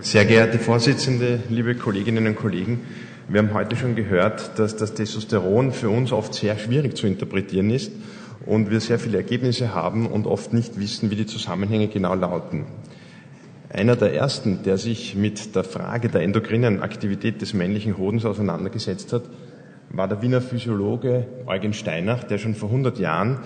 Sehr geehrte Vorsitzende, liebe Kolleginnen und Kollegen, wir haben heute schon gehört, dass das Testosteron für uns oft sehr schwierig zu interpretieren ist und wir sehr viele Ergebnisse haben und oft nicht wissen, wie die Zusammenhänge genau lauten. Einer der ersten, der sich mit der Frage der endokrinen Aktivität des männlichen Hodens auseinandergesetzt hat, war der Wiener Physiologe Eugen Steinach, der schon vor 100 Jahren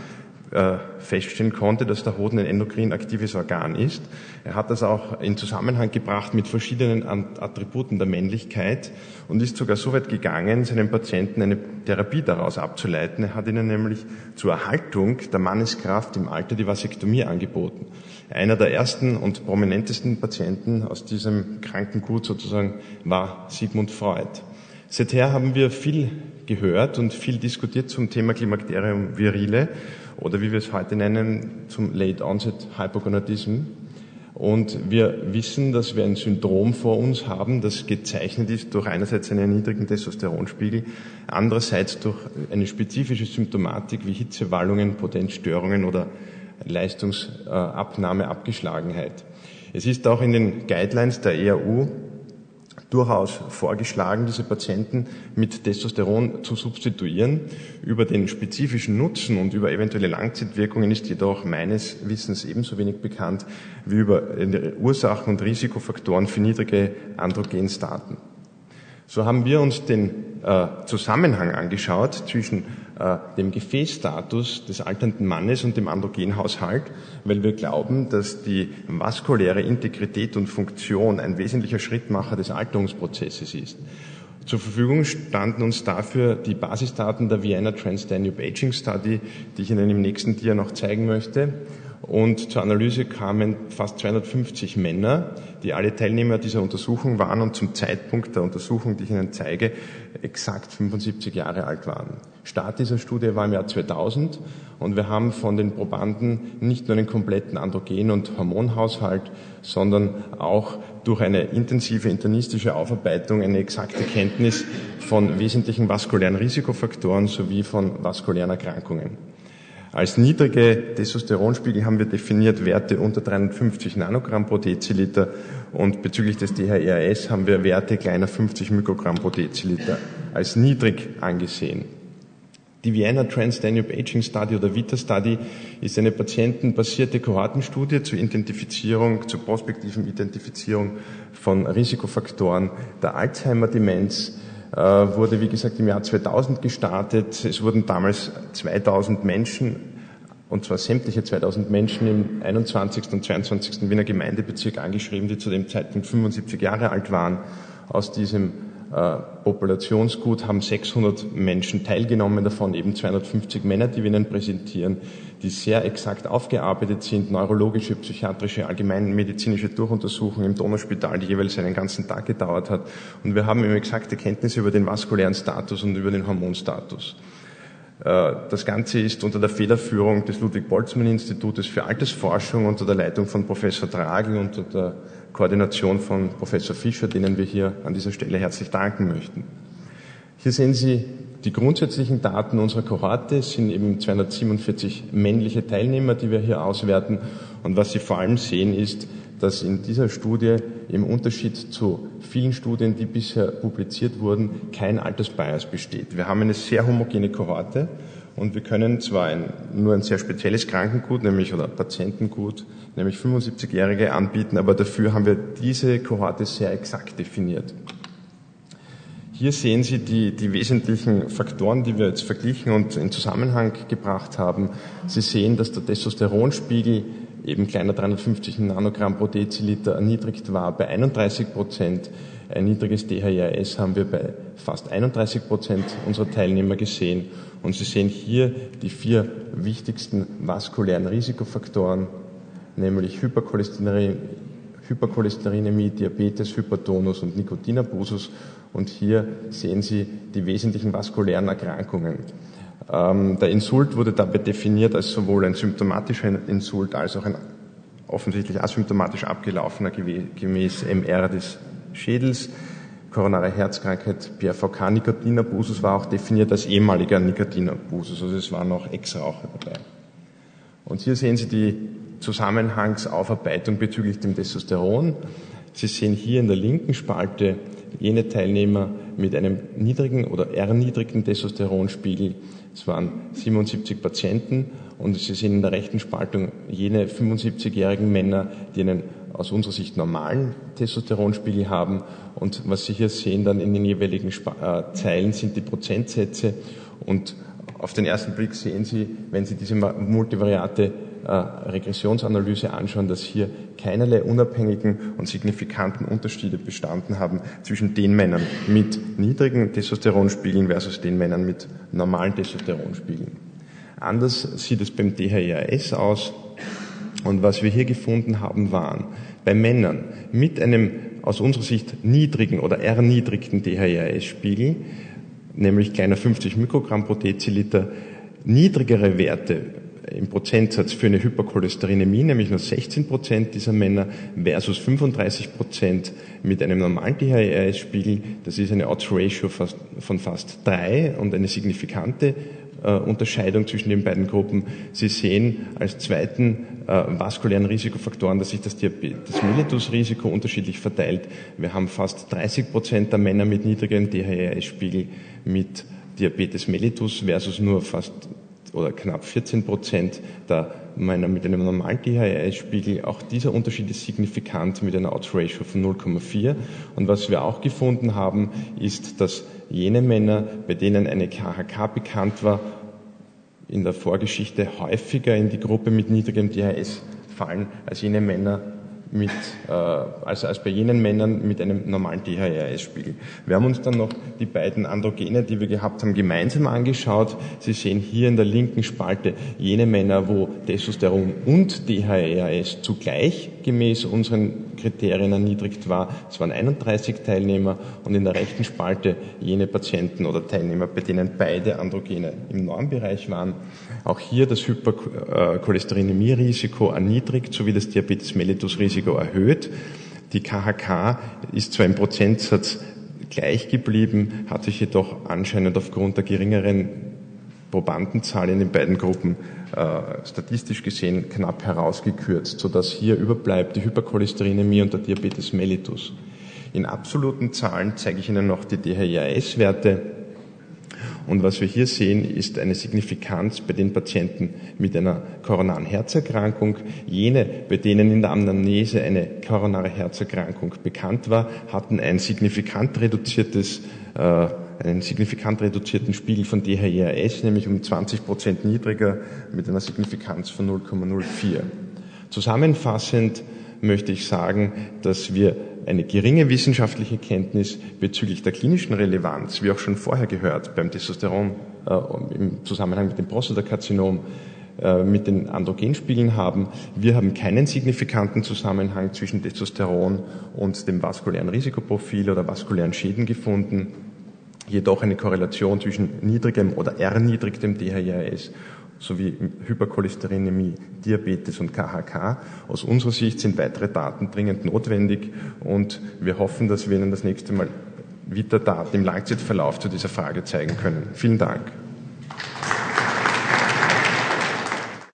äh, feststellen konnte, dass der Hoden ein endokrin aktives Organ ist. Er hat das auch in Zusammenhang gebracht mit verschiedenen Attributen der Männlichkeit und ist sogar so weit gegangen, seinen Patienten eine Therapie daraus abzuleiten. Er hat ihnen nämlich zur Erhaltung der Manneskraft im Alter die Vasektomie angeboten. Einer der ersten und prominentesten Patienten aus diesem Krankengut sozusagen war Sigmund Freud. Seither haben wir viel gehört und viel diskutiert zum Thema Klimakterium virile oder wie wir es heute nennen, zum Late Onset Hypogonadism. Und wir wissen, dass wir ein Syndrom vor uns haben, das gezeichnet ist durch einerseits einen niedrigen Testosteronspiegel, andererseits durch eine spezifische Symptomatik wie Hitzewallungen, Potenzstörungen oder Leistungsabnahme, Abgeschlagenheit. Es ist auch in den Guidelines der EAU durchaus vorgeschlagen, diese Patienten mit Testosteron zu substituieren. Über den spezifischen Nutzen und über eventuelle Langzeitwirkungen ist jedoch meines Wissens ebenso wenig bekannt wie über Ursachen und Risikofaktoren für niedrige Androgenstaten. So haben wir uns den äh, Zusammenhang angeschaut zwischen äh, dem Gefäßstatus des alternden Mannes und dem Androgenhaushalt, weil wir glauben, dass die vaskuläre Integrität und Funktion ein wesentlicher Schrittmacher des Alterungsprozesses ist. Zur Verfügung standen uns dafür die Basisdaten der Vienna Trans-Danube Aging Study, die ich Ihnen im nächsten Dia noch zeigen möchte. Und zur Analyse kamen fast 250 Männer, die alle Teilnehmer dieser Untersuchung waren und zum Zeitpunkt der Untersuchung, die ich Ihnen zeige, exakt 75 Jahre alt waren. Start dieser Studie war im Jahr 2000 und wir haben von den Probanden nicht nur einen kompletten Androgen- und Hormonhaushalt, sondern auch durch eine intensive internistische Aufarbeitung eine exakte Kenntnis von wesentlichen vaskulären Risikofaktoren sowie von vaskulären Erkrankungen. Als niedrige Testosteronspiegel haben wir definiert Werte unter 350 Nanogramm pro Deziliter und bezüglich des DHRS haben wir Werte kleiner 50 Mikrogramm pro Deziliter als niedrig angesehen. Die Vienna Trans-Danube Aging Study oder VITA Study ist eine patientenbasierte Kohortenstudie zur Identifizierung, zur prospektiven Identifizierung von Risikofaktoren der Alzheimer-Demenz wurde, wie gesagt, im Jahr 2000 gestartet. Es wurden damals 2000 Menschen, und zwar sämtliche 2000 Menschen im 21. und 22. Wiener Gemeindebezirk angeschrieben, die zu dem Zeitpunkt 75 Jahre alt waren. Aus diesem äh, Populationsgut haben 600 Menschen teilgenommen, davon eben 250 Männer, die wir Ihnen präsentieren, die sehr exakt aufgearbeitet sind, neurologische, psychiatrische, allgemeinmedizinische Durchuntersuchungen im Donauspital, die jeweils einen ganzen Tag gedauert hat. Und wir haben eben exakte Kenntnisse über den vaskulären Status und über den Hormonstatus. Äh, das Ganze ist unter der Federführung des Ludwig-Boltzmann-Institutes für Altersforschung unter der Leitung von Professor Dragel und unter der Koordination von Professor Fischer, denen wir hier an dieser Stelle herzlich danken möchten. Hier sehen Sie die grundsätzlichen Daten unserer Kohorte. Es sind eben 247 männliche Teilnehmer, die wir hier auswerten. Und was Sie vor allem sehen, ist, dass in dieser Studie im Unterschied zu vielen Studien, die bisher publiziert wurden, kein Altersbias besteht. Wir haben eine sehr homogene Kohorte und wir können zwar ein, nur ein sehr spezielles Krankengut, nämlich oder Patientengut, nämlich 75-Jährige anbieten, aber dafür haben wir diese Kohorte sehr exakt definiert. Hier sehen Sie die, die wesentlichen Faktoren, die wir jetzt verglichen und in Zusammenhang gebracht haben. Sie sehen, dass der Testosteronspiegel eben kleiner 350 Nanogramm pro Deziliter erniedrigt war bei 31 Prozent. Ein niedriges DHRS haben wir bei fast 31 Prozent unserer Teilnehmer gesehen. Und Sie sehen hier die vier wichtigsten vaskulären Risikofaktoren, nämlich Hypercholesterinämie, Hypercholesterinämie, Diabetes, Hypertonus und Nikotinabusus. Und hier sehen Sie die wesentlichen vaskulären Erkrankungen. Ähm, der Insult wurde dabei definiert als sowohl ein symptomatischer Insult als auch ein offensichtlich asymptomatisch abgelaufener gemäß MR des Schädels. Koronare Herzkrankheit, PRVK, Nikotinabusus war auch definiert als ehemaliger Nikotinabusus, also es waren noch Ex-Raucher dabei. Und hier sehen Sie die Zusammenhangsaufarbeitung bezüglich dem Testosteron. Sie sehen hier in der linken Spalte jene Teilnehmer mit einem niedrigen oder erniedrigten Testosteronspiegel. Es waren 77 Patienten und Sie sehen in der rechten Spaltung jene 75-jährigen Männer, die einen aus unserer Sicht normalen Testosteronspiegel haben. Und was Sie hier sehen dann in den jeweiligen äh, Zeilen sind die Prozentsätze. Und auf den ersten Blick sehen Sie, wenn Sie diese multivariate Regressionsanalyse anschauen, dass hier keinerlei unabhängigen und signifikanten Unterschiede bestanden haben zwischen den Männern mit niedrigen Testosteronspiegeln versus den Männern mit normalen Testosteronspiegeln. Anders sieht es beim DHEAS aus. Und was wir hier gefunden haben, waren bei Männern mit einem aus unserer Sicht niedrigen oder erniedrigten DHEAS-Spiegel, nämlich kleiner 50 Mikrogramm pro Deziliter, niedrigere Werte im Prozentsatz für eine Hypercholesterinämie, nämlich nur 16 Prozent dieser Männer versus 35 Prozent mit einem normalen DHEAS-Spiegel. Das ist eine Odds-Ratio von fast drei und eine signifikante äh, Unterscheidung zwischen den beiden Gruppen. Sie sehen als zweiten äh, vaskulären Risikofaktoren, dass sich das Diabetes mellitus-Risiko unterschiedlich verteilt. Wir haben fast 30 Prozent der Männer mit niedrigem DHEAS-Spiegel mit Diabetes mellitus versus nur fast oder knapp 14 Prozent der Männer mit einem normalen DHEAS-Spiegel. Auch dieser Unterschied ist signifikant mit einer Odds-Ratio von 0,4. Und was wir auch gefunden haben, ist, dass jene Männer, bei denen eine KHK bekannt war, in der Vorgeschichte häufiger in die Gruppe mit niedrigem DHS fallen als jene Männer, mit, äh, also als bei jenen Männern mit einem normalen DHRS-Spiegel. Wir haben uns dann noch die beiden Androgene, die wir gehabt haben, gemeinsam angeschaut. Sie sehen hier in der linken Spalte jene Männer, wo Testosteron und DHRS zugleich gemäß unseren Kriterien erniedrigt war. Es waren 31 Teilnehmer und in der rechten Spalte jene Patienten oder Teilnehmer, bei denen beide Androgene im Normbereich waren. Auch hier das Hypercholesterinämie-Risiko erniedrigt, sowie das Diabetes mellitus-Risiko erhöht. Die KHK ist zwar im Prozentsatz gleich geblieben, hat sich jedoch anscheinend aufgrund der geringeren Probandenzahl in den beiden Gruppen äh, statistisch gesehen knapp herausgekürzt, sodass hier überbleibt die Hypercholesterinämie und der Diabetes mellitus. In absoluten Zahlen zeige ich Ihnen noch die DHIAS-Werte. Und was wir hier sehen, ist eine Signifikanz bei den Patienten mit einer koronaren Herzerkrankung. Jene, bei denen in der Anamnese eine koronare Herzerkrankung bekannt war, hatten ein signifikant reduziertes äh, einen signifikant reduzierten Spiegel von DHEAS, nämlich um 20 Prozent niedriger mit einer Signifikanz von 0,04. Zusammenfassend möchte ich sagen, dass wir eine geringe wissenschaftliche Kenntnis bezüglich der klinischen Relevanz, wie auch schon vorher gehört, beim Testosteron äh, im Zusammenhang mit dem Prostatakarzinom, äh, mit den Androgenspiegeln haben. Wir haben keinen signifikanten Zusammenhang zwischen Testosteron und dem vaskulären Risikoprofil oder vaskulären Schäden gefunden jedoch eine Korrelation zwischen niedrigem oder erniedrigtem DHIAS sowie Hypercholesterinämie, Diabetes und KHK. Aus unserer Sicht sind weitere Daten dringend notwendig und wir hoffen, dass wir Ihnen das nächste Mal wieder Daten im Langzeitverlauf zu dieser Frage zeigen können. Vielen Dank.